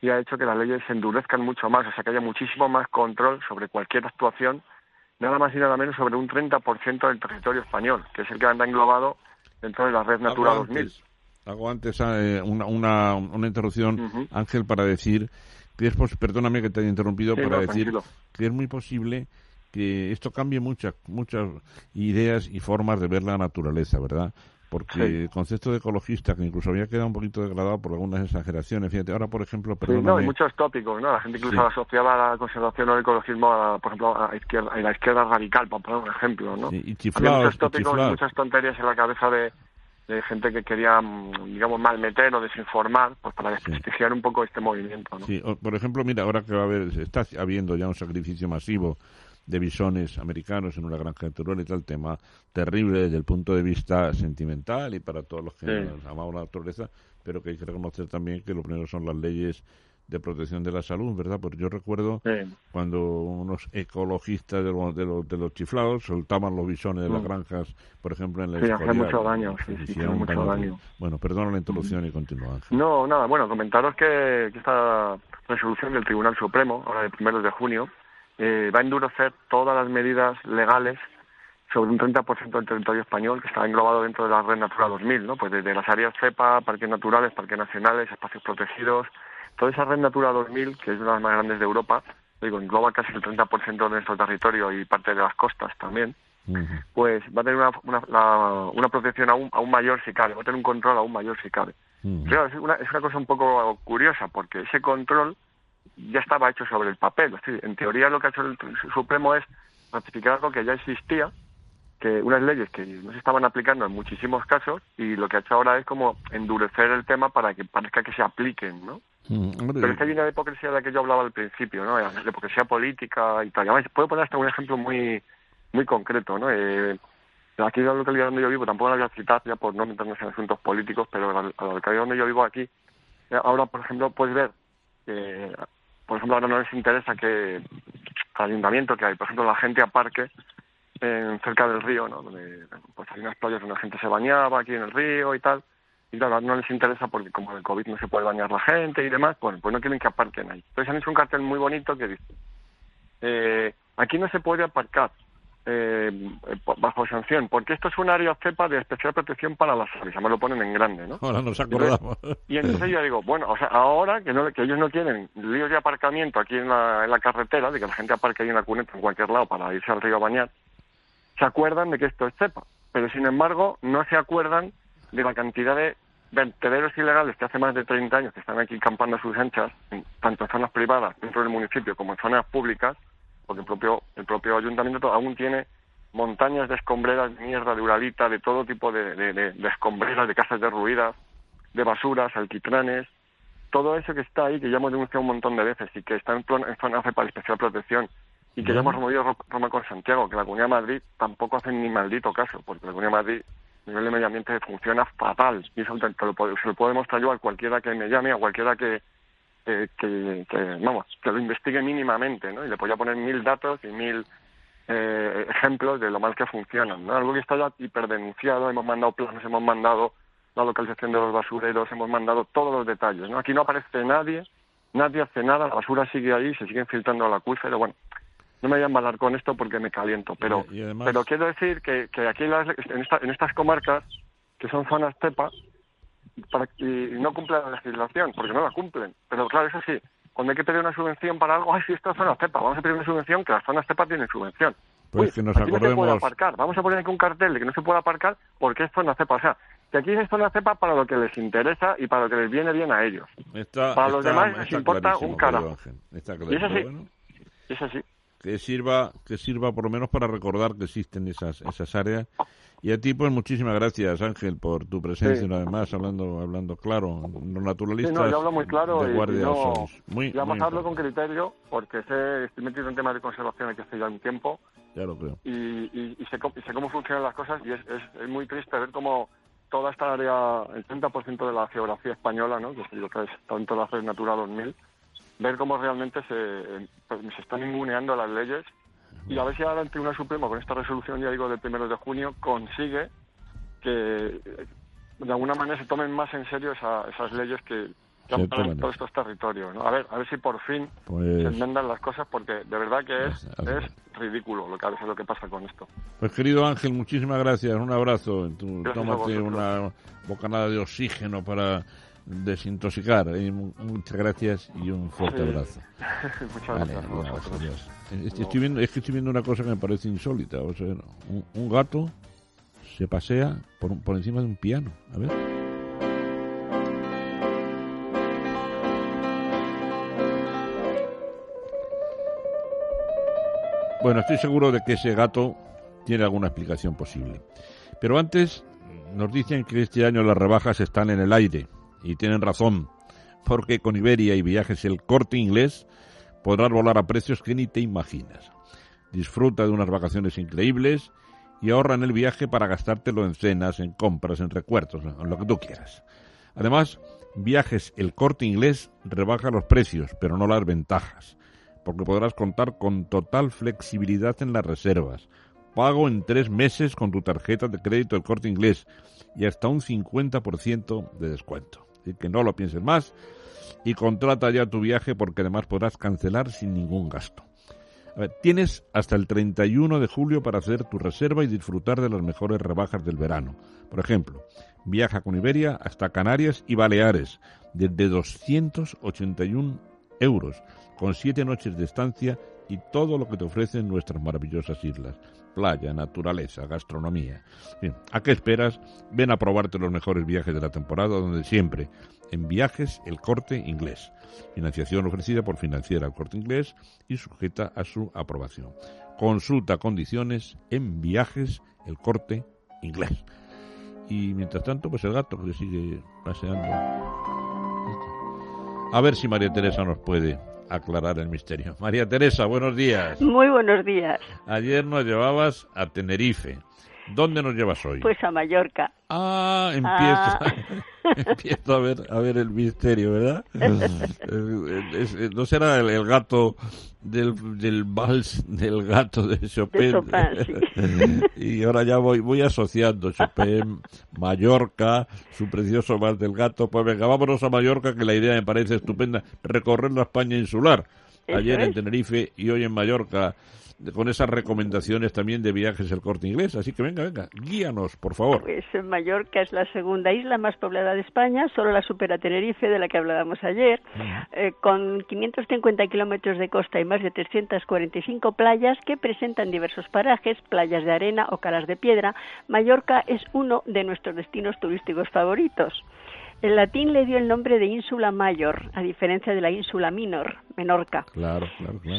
y ha hecho que las leyes se endurezcan mucho más, o sea, que haya muchísimo más control sobre cualquier actuación, nada más y nada menos sobre un 30% del territorio español, que es el que anda englobado dentro de la red Natura 2000. Hago antes eh, una, una, una, interrupción, Ángel, para decir que es, perdóname que te haya interrumpido, para decir que es muy posible que esto cambie muchas muchas ideas y formas de ver la naturaleza, ¿verdad? Porque el concepto de ecologista, que incluso había quedado un poquito degradado por algunas exageraciones, fíjate, ahora por ejemplo, perdóname... no, hay muchos tópicos, ¿no? La gente incluso asociaba la conservación o el ecologismo, a, por ejemplo, a, izquierda, a la izquierda radical, para poner un ejemplo, ¿no? y chiflados, muchos tópicos y, muchas tonterías en la cabeza de, de gente que quería, mm, digamos, malmeter o desinformar, pues para desprestigiar un poco este movimiento, ¿no? Sí, por ejemplo, mira, ahora que va a haber, está habiendo ya un sacrificio masivo de bisones americanos en una granja natural y tal tema terrible desde el punto de vista sentimental y para todos los que amamos la naturaleza, pero que hay que reconocer también que lo primero son las leyes de protección de la salud, ¿verdad? Porque yo recuerdo cuando unos ecologistas de, los, de, los, chiflados soltaban los bisones de las mm. granjas, por ejemplo, en la sí, hace mucho daño, sí, mucho daño. Bueno, perdona la introducción y continúa. No, nada, bueno, comentaros que, que, esta resolución del Tribunal Supremo, ahora de primeros de junio, eh, va a endurecer todas las medidas legales sobre un 30% del territorio español que está englobado dentro de la red Natura 2000, ¿no? Pues desde las áreas CEPA, parques naturales, parques nacionales, espacios protegidos, toda esa red Natura 2000, que es una de las más grandes de Europa, digo, engloba casi el 30% de nuestro territorio y parte de las costas también, pues va a tener una, una, protección aún, aún mayor si cabe, va a tener un control aún mayor si cabe. es una, es una cosa un poco curiosa, porque ese control ya estaba hecho sobre el papel. en teoría lo que ha hecho el Supremo es ratificar algo que ya existía, que unas leyes que no se estaban aplicando en muchísimos casos y lo que ha hecho ahora es como endurecer el tema para que parezca que se apliquen, ¿no? Mm, Pero es que hay una hipocresía de la que yo hablaba al principio, ¿no? La hipocresía política y tal. puedo poner hasta un ejemplo muy muy concreto, ¿no? Eh, aquí en la localidad donde yo vivo, tampoco la voy a citar ya por no meternos en asuntos políticos, pero la, la localidad donde yo vivo aquí, ahora, por ejemplo, puedes ver que por ejemplo, ahora no les interesa que al ayuntamiento que hay, por ejemplo, la gente aparque en, cerca del río, ¿no? Donde pues hay unas playas donde la gente se bañaba aquí en el río y tal. Y claro, no les interesa porque como el COVID no se puede bañar la gente y demás, pues, pues no quieren que aparquen ahí. Entonces han hecho un cartel muy bonito que dice, eh, aquí no se puede aparcar, eh, bajo sanción, porque esto es un área cepa de especial protección para las aves, me lo ponen en grande, ¿no? Ahora nos acordamos. Y entonces yo digo, bueno, o sea, ahora que, no, que ellos no quieren líos de aparcamiento aquí en la, en la carretera, de que la gente aparque ahí en la cuneta en cualquier lado para irse al río a bañar, se acuerdan de que esto es cepa, pero sin embargo no se acuerdan de la cantidad de vertederos ilegales que hace más de 30 años que están aquí campando a sus anchas, tanto en zonas privadas dentro del municipio como en zonas públicas, porque el propio, el propio ayuntamiento aún tiene montañas de escombreras de mierda, de uralita, de todo tipo de, de, escombreras, de casas derruidas, de basuras, alquitranes, todo eso que está ahí, que ya hemos denunciado un montón de veces y que está en, plan, en zona para especial protección y que ya hemos removido Roma con Santiago, que la Comunidad de Madrid tampoco hace ni maldito caso, porque la Comunidad de Madrid a nivel de medio ambiente funciona fatal. Y eso te lo, se lo puedo demostrar yo a cualquiera que me llame, a cualquiera que, que, vamos, que lo investigue mínimamente, ¿no? Y le podría poner mil datos y mil eh, ejemplos de lo mal que funcionan, ¿no? Algo que está ya hiperdenunciado, hemos mandado planes, hemos mandado la localización de los basureros, hemos mandado todos los detalles, ¿no? Aquí no aparece nadie, nadie hace nada, la basura sigue ahí, se siguen filtrando al acuífero, bueno, no me voy a embalar con esto porque me caliento, pero, pero quiero decir que, que aquí en, en estas comarcas, que son zonas TEPA, para, y no cumplen la legislación, porque no la cumplen. Pero claro, eso sí, cuando hay que pedir una subvención para algo, ay, si esta zona CEPA, vamos a pedir una subvención, que las zonas CEPA tienen subvención. Pues que nos aquí no se puede aparcar. Vamos a poner aquí un cartel de que no se puede aparcar porque es zona CEPA. O sea, que aquí es zona CEPA para lo que les interesa y para lo que les viene bien a ellos. para los demás les importa un carajo. y es así. Es así que sirva que sirva por lo menos para recordar que existen esas esas áreas y a ti pues muchísimas gracias Ángel por tu presencia una vez más hablando hablando claro los naturalistas sí, no, yo hablo muy claro de guardia y, no, muy, y vamos a hablarlo con criterio porque sé estoy metido en temas de conservación aquí hace ya un tiempo. Ya lo creo. Y, y, y sé, sé, cómo funcionan las cosas y es, es, es muy triste ver cómo toda esta área el 30% de la geografía española no que es lo que es tanto la red Natura 2000 ver cómo realmente se, pues, se están inmuneando las leyes y a ver si ahora el Tribunal Supremo con esta resolución, ya digo, del primero de junio, consigue que de alguna manera se tomen más en serio esas leyes que, han todos estos territorios. A ver, a ver si por fin pues se enmendan las cosas porque de verdad que es, es ridículo lo que a veces lo que pasa con esto. Pues querido Ángel, muchísimas gracias, un abrazo. tómate una bocanada de oxígeno para desintoxicar. muchas gracias y un fuerte abrazo. muchas gracias. Estoy viendo, es que estoy viendo una cosa que me parece insólita. O sea, un, gato se pasea por, por encima de un piano. A ver. Bueno, estoy seguro de que ese gato tiene alguna explicación posible. Pero antes nos dicen que este año las rebajas están en el aire y tienen razón, porque con Iberia y viajes el corte inglés podrás volar a precios que ni te imaginas. Disfruta de unas vacaciones increíbles y ahorra en el viaje para gastártelo en cenas, en compras, en recuerdos, en lo que tú quieras. Además, Viajes El Corte Inglés rebaja los precios, pero no las ventajas, porque podrás contar con total flexibilidad en las reservas, pago en tres meses con tu tarjeta de crédito El Corte Inglés y hasta un 50% de descuento que no lo pienses más y contrata ya tu viaje porque además podrás cancelar sin ningún gasto. tienes hasta el 31 de julio para hacer tu reserva y disfrutar de las mejores rebajas del verano. Por ejemplo, viaja con Iberia hasta Canarias y Baleares desde 281 euros, con siete noches de estancia y todo lo que te ofrecen nuestras maravillosas islas. Playa, naturaleza, gastronomía. ¿A qué esperas? Ven a probarte los mejores viajes de la temporada donde siempre, en viajes el corte inglés. Financiación ofrecida por Financiera el corte inglés y sujeta a su aprobación. Consulta condiciones en viajes el corte inglés. Y mientras tanto, pues el gato que sigue paseando. A ver si María Teresa nos puede aclarar el misterio. [LAUGHS] María Teresa, buenos días. Muy buenos días. Ayer nos llevabas a Tenerife. ¿Dónde nos llevas hoy? Pues a Mallorca. Ah, empiezo, ah. [LAUGHS] a ver a ver el misterio, ¿verdad? [LAUGHS] no será el, gato del, del vals del gato de Chopin. [LAUGHS] y ahora ya voy voy asociando Chopin, Mallorca, su precioso vals del gato. Pues venga, vámonos a Mallorca, que la idea me parece estupenda, recorrer la España insular ayer en Tenerife y hoy en Mallorca con esas recomendaciones también de viajes el corte inglés. Así que venga, venga, guíanos, por favor. Pues Mallorca es la segunda isla más poblada de España, solo la supera Tenerife, de la que hablábamos ayer, eh, con 550 kilómetros de costa y más de 345 playas que presentan diversos parajes, playas de arena o caras de piedra. Mallorca es uno de nuestros destinos turísticos favoritos. El latín le dio el nombre de Ínsula Mayor, a diferencia de la Ínsula Minor, Menorca. Claro,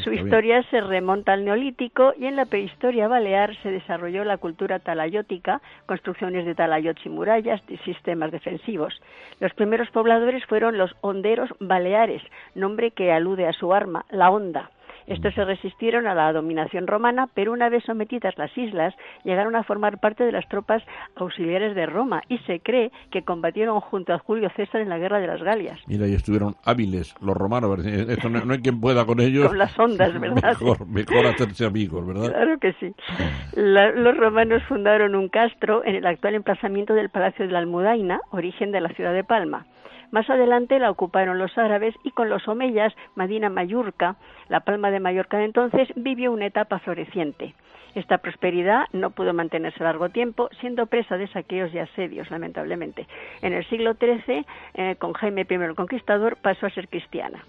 Su historia se remonta al Neolítico y en la prehistoria balear se desarrolló la cultura talayótica, construcciones de talayots y murallas y sistemas defensivos. Los primeros pobladores fueron los honderos baleares, nombre que alude a su arma, la honda estos se resistieron a la dominación romana, pero una vez sometidas las islas, llegaron a formar parte de las tropas auxiliares de Roma y se cree que combatieron junto a Julio César en la guerra de las Galias. Mira, y estuvieron hábiles los romanos. Esto no, hay quien pueda con ellos. Con las ondas, [LAUGHS] ¿verdad? Mejor, mejor hacerse amigos, ¿verdad? Claro que sí. los romanos fundaron un castro en el actual emplazamiento del Palacio de la Almudaina, origen de la ciudad de Palma. Más adelante la ocuparon los árabes y con los omeyas, Madina Mayurca, la palma de Mallorca de entonces, vivió una etapa floreciente. Esta prosperidad no pudo mantenerse largo tiempo, siendo presa de saqueos y asedios, lamentablemente. En el siglo XIII, eh, con Jaime I el Conquistador, pasó a ser cristiana.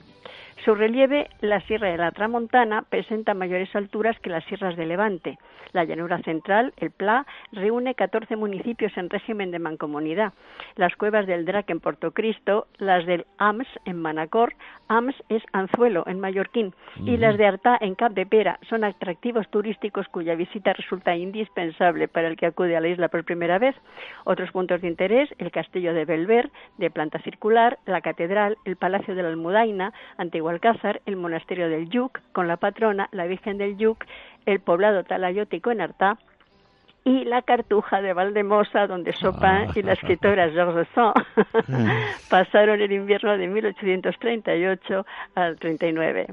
Su relieve, la Sierra de la Tramontana, presenta mayores alturas que las sierras de Levante. La llanura central, el Pla, reúne 14 municipios en régimen de mancomunidad. Las cuevas del Drac en Portocristo, las del Ams en Manacor, Ams es Anzuelo en Mallorquín, y las de Artá en Cap de Pera son atractivos turísticos cuya visita resulta indispensable para el que acude a la isla por primera vez. Otros puntos de interés, el castillo de Belver, de planta circular, la catedral, el palacio de la Almudaina, Antigua Alcázar, el monasterio del Yuc, con la patrona, la Virgen del Yuc, el poblado talayótico en Artá, y la cartuja de Valdemosa, donde Chopin y la escritora Georges Sand [LAUGHS] pasaron el invierno de 1838 al 39.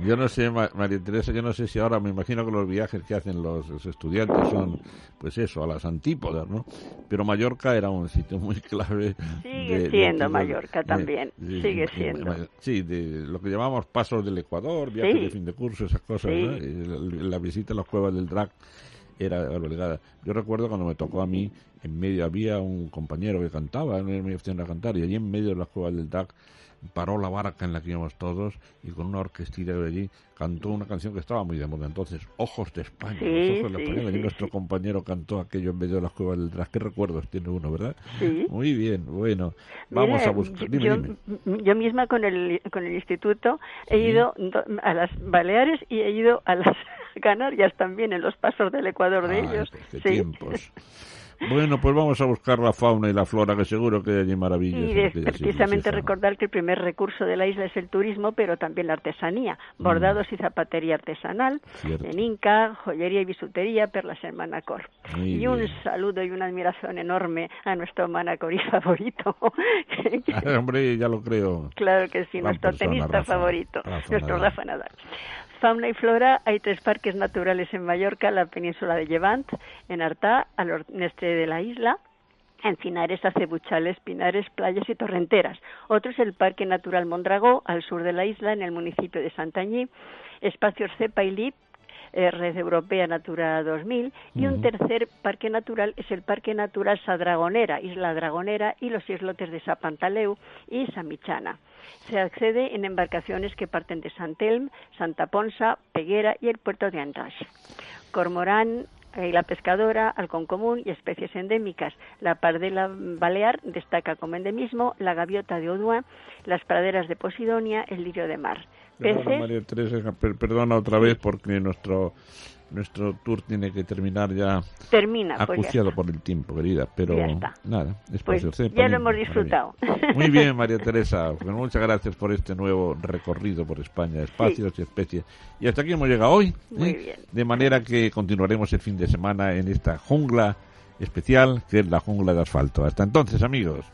Yo no sé, María Teresa, yo no sé si ahora me imagino que los viajes que hacen los, estudiantes son, pues eso, a las antípodas, ¿no? Pero Mallorca era un sitio muy clave. Sigue siendo Mallorca también, sigue siendo. Sí, de lo que llamamos pasos del Ecuador, viajes de fin de curso, esas cosas, ¿no? La, visita a las cuevas del Drac era obligada. Yo recuerdo cuando me tocó a mí, en medio había un compañero que cantaba, me opción a cantar, y allí en medio de las cuevas del Drac paró la barca en la que íbamos todos y con una orquestilla de allí cantó una canción que estaba muy de moda entonces, Ojos de España. ojos de España. y nuestro compañero cantó aquello en medio de las cuevas del tras. ¿Qué recuerdos tiene uno, verdad? Muy bien, bueno. Vamos a buscar. yo, yo, misma con el, con el instituto he ido a las Baleares y he ido a las [LAUGHS] Canarias también, en los pasos del Ecuador de ellos. Qué tiempos. [LAUGHS] Bueno, pues vamos a buscar la fauna y la flora, que seguro que hay allí maravillas. Y precisamente recordar que el primer recurso de la isla es el turismo, pero también la artesanía, mm. bordados y zapatería artesanal, en Inca, joyería y bisutería, perlas en Manacor. y un saludo y una admiración enorme a nuestro manacorí [LAUGHS] favorito. Ah, [LAUGHS] hombre, ya lo creo. Claro que sí, nuestro tenista favorito, nuestro Rafa Nadal fauna y flora, hay tres parques naturales en Mallorca, la península de Llevant, en Artá, al noreste de la isla, encinares, acebuchales, pinares, playas y torrenteras. Otro es el Parque Natural Mondragó, al sur de la isla, en el municipio de Santañí, espacios Cepa y Lip, eh, Red Europea Natura 2000, y un tercer parque natural es el Parque Natural Sadragonera, Isla Dragonera y los islotes de Sapantaleu y Samichana. Se accede en embarcaciones que parten de Santelm, Santa Ponsa, Peguera y el puerto de Antas. Cormorán, y la pescadora, halcón común y especies endémicas. La pardela balear destaca como endemismo, la gaviota de Odua, las praderas de Posidonia, el lirio de mar. María Teresa, perdona otra vez porque nuestro nuestro tour tiene que terminar ya termina pues acuciado por el tiempo querida pero nada pues ya lo hemos disfrutado. Muy bien [LAUGHS] María Teresa pues muchas gracias por este nuevo recorrido por España espacios y especies. Y hasta aquí hemos llegado hoy ¿eh? de manera que continuaremos el fin de semana en esta jungla especial que es la jungla de asfalto. Hasta entonces amigos